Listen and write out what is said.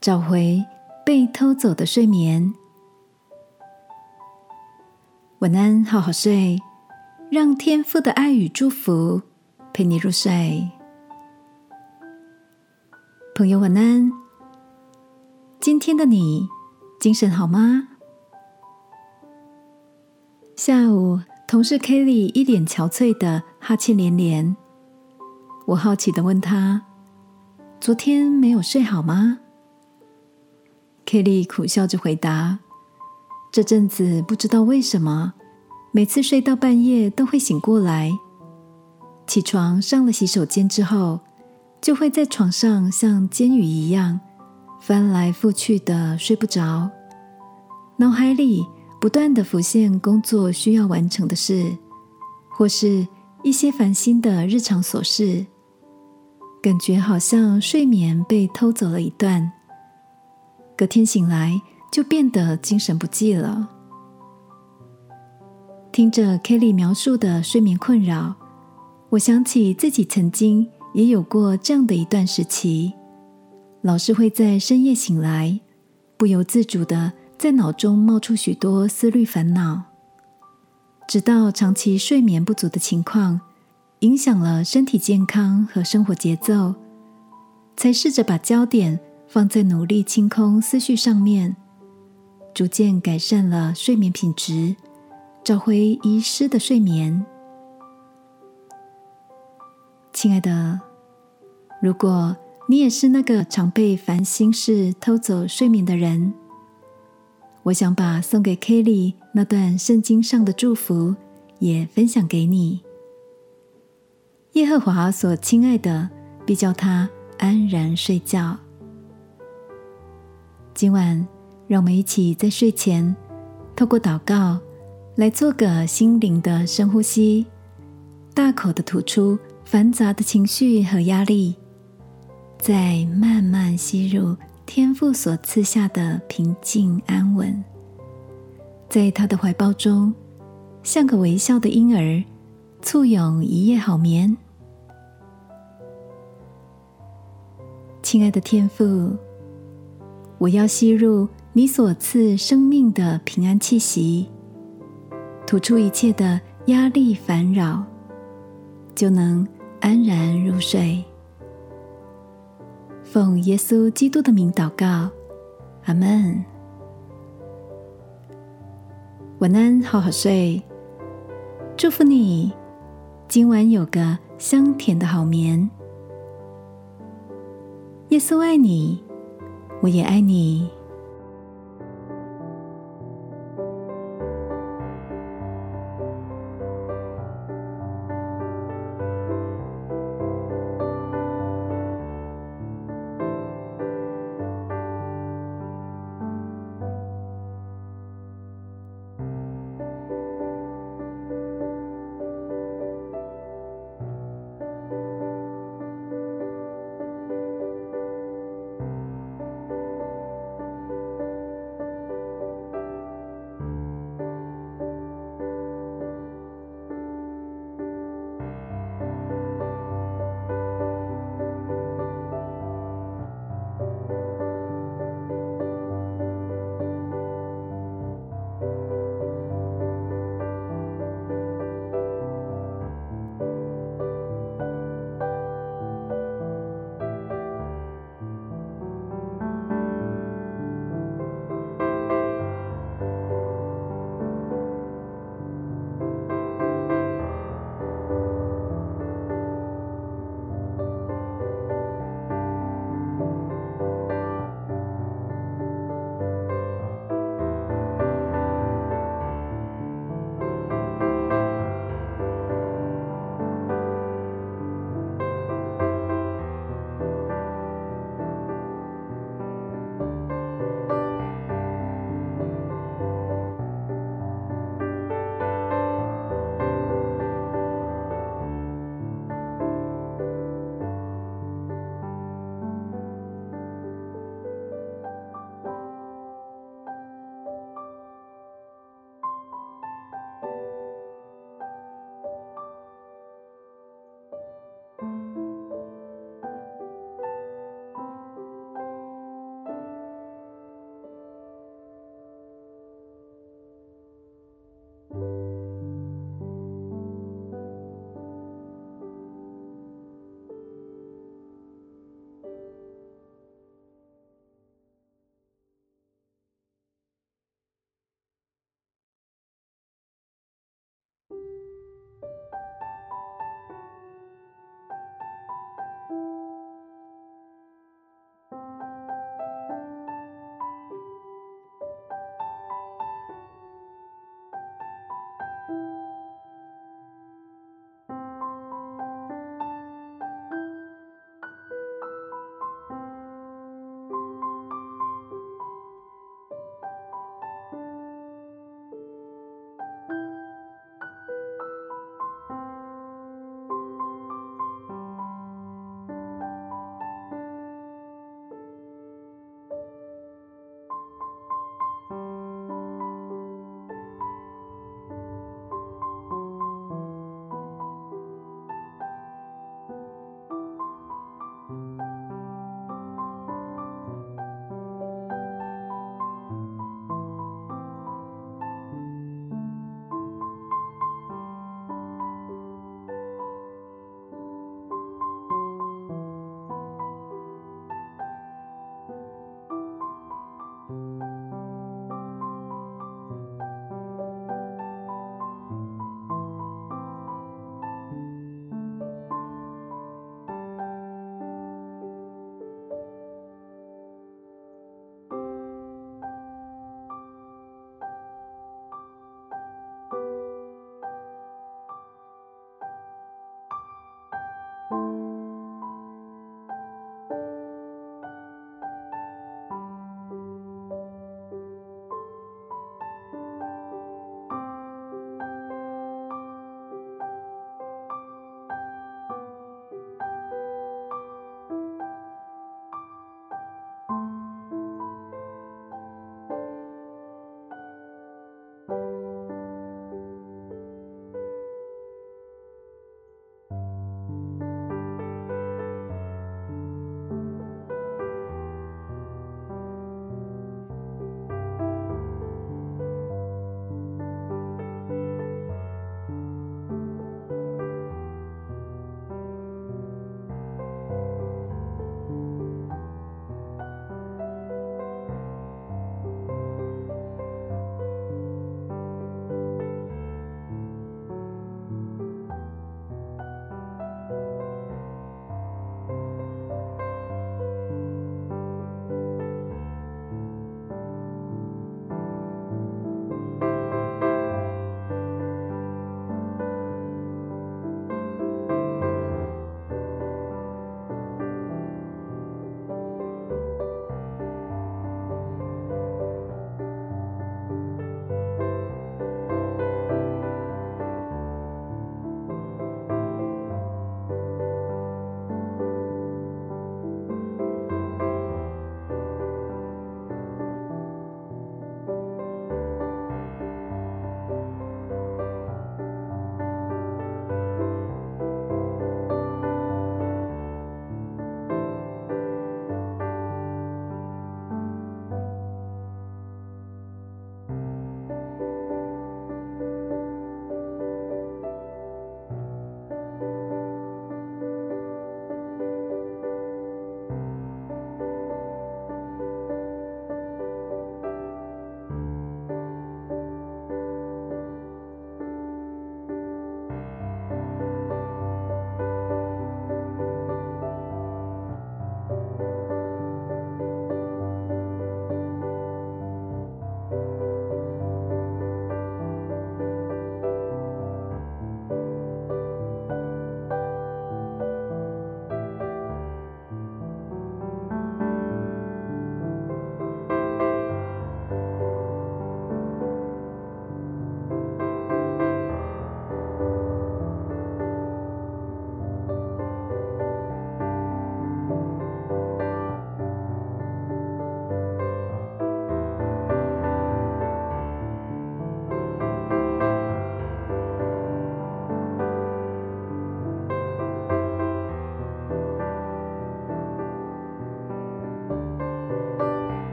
找回被偷走的睡眠。晚安，好好睡，让天父的爱与祝福陪你入睡。朋友，晚安。今天的你精神好吗？下午，同事 Kelly 一脸憔悴的哈欠连连。我好奇的问他：“昨天没有睡好吗？”Kelly 苦笑着回答。这阵子不知道为什么，每次睡到半夜都会醒过来。起床上了洗手间之后，就会在床上像煎鱼一样翻来覆去的睡不着，脑海里不断的浮现工作需要完成的事，或是一些烦心的日常琐事，感觉好像睡眠被偷走了一段。隔天醒来。就变得精神不济了。听着 Kelly 描述的睡眠困扰，我想起自己曾经也有过这样的一段时期，老是会在深夜醒来，不由自主的在脑中冒出许多思虑烦恼，直到长期睡眠不足的情况影响了身体健康和生活节奏，才试着把焦点放在努力清空思绪上面。逐渐改善了睡眠品质，找回遗失的睡眠。亲爱的，如果你也是那个常被烦心事偷走睡眠的人，我想把送给 Kelly 那段圣经上的祝福也分享给你。耶和华所亲爱的，必叫他安然睡觉。今晚。让我们一起在睡前，透过祷告来做个心灵的深呼吸，大口的吐出繁杂的情绪和压力，再慢慢吸入天父所赐下的平静安稳，在他的怀抱中，像个微笑的婴儿，簇拥一夜好眠。亲爱的天父，我要吸入。你所赐生命的平安气息，吐出一切的压力烦扰，就能安然入睡。奉耶稣基督的名祷告，阿门。晚安，好好睡。祝福你，今晚有个香甜的好眠。耶稣爱你，我也爱你。